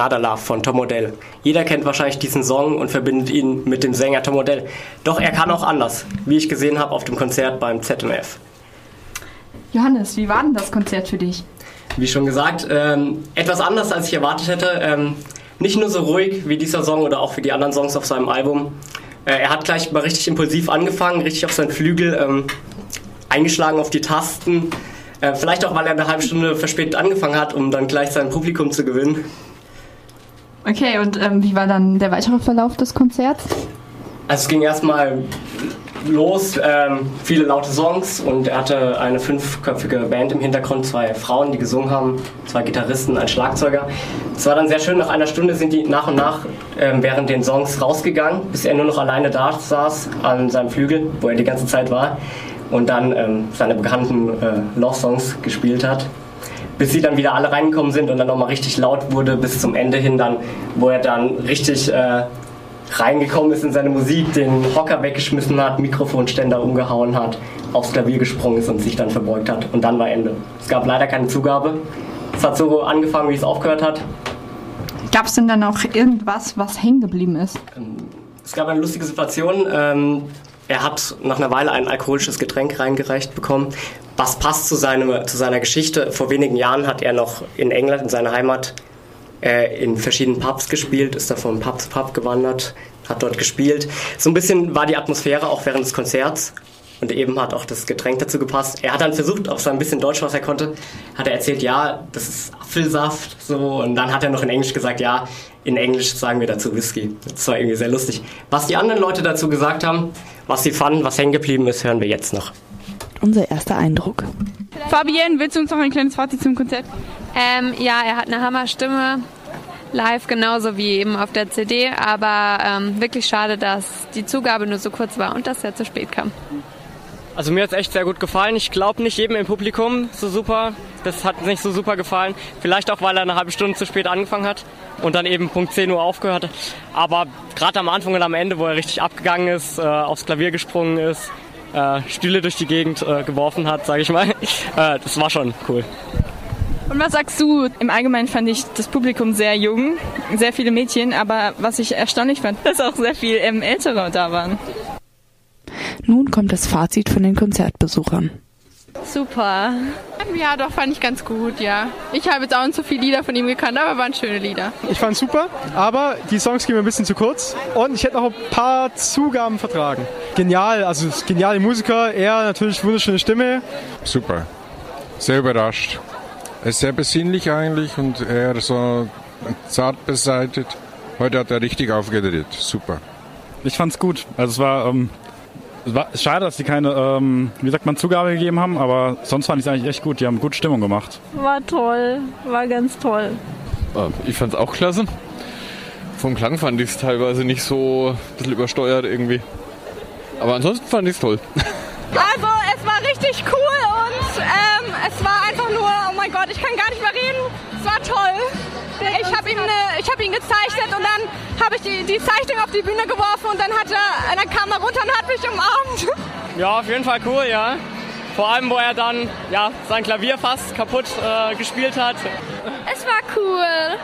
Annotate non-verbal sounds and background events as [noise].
Another Love von Tom Odell. Jeder kennt wahrscheinlich diesen Song und verbindet ihn mit dem Sänger Tom Odell. Doch er kann auch anders, wie ich gesehen habe auf dem Konzert beim ZMF. Johannes, wie war denn das Konzert für dich? Wie schon gesagt, ähm, etwas anders als ich erwartet hätte. Ähm, nicht nur so ruhig wie dieser Song oder auch wie die anderen Songs auf seinem Album. Äh, er hat gleich mal richtig impulsiv angefangen, richtig auf seinen Flügel ähm, eingeschlagen auf die Tasten. Äh, vielleicht auch, weil er eine halbe Stunde verspätet angefangen hat, um dann gleich sein Publikum zu gewinnen. Okay, und ähm, wie war dann der weitere Verlauf des Konzerts? Also es ging erstmal los, ähm, viele laute Songs und er hatte eine fünfköpfige Band im Hintergrund, zwei Frauen, die gesungen haben, zwei Gitarristen, ein Schlagzeuger. Es war dann sehr schön, nach einer Stunde sind die nach und nach ähm, während den Songs rausgegangen, bis er nur noch alleine da saß an seinem Flügel, wo er die ganze Zeit war und dann ähm, seine bekannten äh, Love-Songs gespielt hat. Bis sie dann wieder alle reingekommen sind und dann nochmal richtig laut wurde bis zum Ende hin dann, wo er dann richtig äh, reingekommen ist in seine Musik, den Hocker weggeschmissen hat, Mikrofonständer umgehauen hat, aufs Klavier gesprungen ist und sich dann verbeugt hat. Und dann war Ende. Es gab leider keine Zugabe. Es hat so angefangen, wie es aufgehört hat. Gab es denn dann auch irgendwas, was hängen geblieben ist? Es gab eine lustige Situation. Ähm, er hat nach einer Weile ein alkoholisches Getränk reingereicht bekommen. Was passt zu, seinem, zu seiner Geschichte? Vor wenigen Jahren hat er noch in England, in seiner Heimat, äh, in verschiedenen Pubs gespielt, ist da von Pub zu Pub gewandert, hat dort gespielt. So ein bisschen war die Atmosphäre auch während des Konzerts und eben hat auch das Getränk dazu gepasst. Er hat dann versucht, auf so ein bisschen Deutsch, was er konnte, hat er erzählt, ja, das ist Apfelsaft, so. Und dann hat er noch in Englisch gesagt, ja, in Englisch sagen wir dazu Whisky. Das war irgendwie sehr lustig. Was die anderen Leute dazu gesagt haben, was sie fanden, was hängen geblieben ist, hören wir jetzt noch. Unser erster Eindruck. Fabienne, willst du uns noch ein kleines Fazit zum Konzert? Ähm, ja, er hat eine Hammerstimme. Live genauso wie eben auf der CD, aber ähm, wirklich schade, dass die Zugabe nur so kurz war und dass er zu spät kam. Also mir hat es echt sehr gut gefallen. Ich glaube nicht jedem im Publikum so super. Das hat nicht so super gefallen. Vielleicht auch, weil er eine halbe Stunde zu spät angefangen hat und dann eben Punkt 10 Uhr aufgehört hat. Aber gerade am Anfang und am Ende, wo er richtig abgegangen ist, äh, aufs Klavier gesprungen ist, äh, Stühle durch die Gegend äh, geworfen hat, sage ich mal, [laughs] äh, das war schon cool. Und was sagst du? Im Allgemeinen fand ich das Publikum sehr jung, sehr viele Mädchen, aber was ich erstaunlich fand, [laughs] dass auch sehr viel ähm, Ältere da waren. Nun kommt das Fazit von den Konzertbesuchern. Super. Ja, doch, fand ich ganz gut, ja. Ich habe jetzt auch nicht so viele Lieder von ihm gekannt, aber waren schöne Lieder. Ich fand super, aber die Songs gehen mir ein bisschen zu kurz. Und ich hätte noch ein paar Zugaben vertragen. Genial, also geniale Musiker, er natürlich wunderschöne Stimme. Super. Sehr überrascht. Er ist sehr besinnlich eigentlich und er so zart beseitigt. Heute hat er richtig aufgedreht. Super. Ich fand's gut. Also es war ähm, es war schade, dass sie keine, ähm, wie sagt man, Zugabe gegeben haben, aber sonst fand ich es eigentlich echt gut. Die haben gute Stimmung gemacht. War toll, war ganz toll. Ich fand es auch klasse. Vom Klang fand ich es teilweise nicht so ein bisschen übersteuert irgendwie. Aber ansonsten fand ich es toll. [laughs] Also, es war richtig cool und ähm, es war einfach nur, oh mein Gott, ich kann gar nicht mehr reden. Es war toll. Ich habe ihn, äh, hab ihn gezeichnet und dann habe ich die, die Zeichnung auf die Bühne geworfen und dann, hat er, dann kam er runter und hat mich umarmt. Ja, auf jeden Fall cool, ja. Vor allem, wo er dann ja, sein Klavier fast kaputt äh, gespielt hat. Es war cool.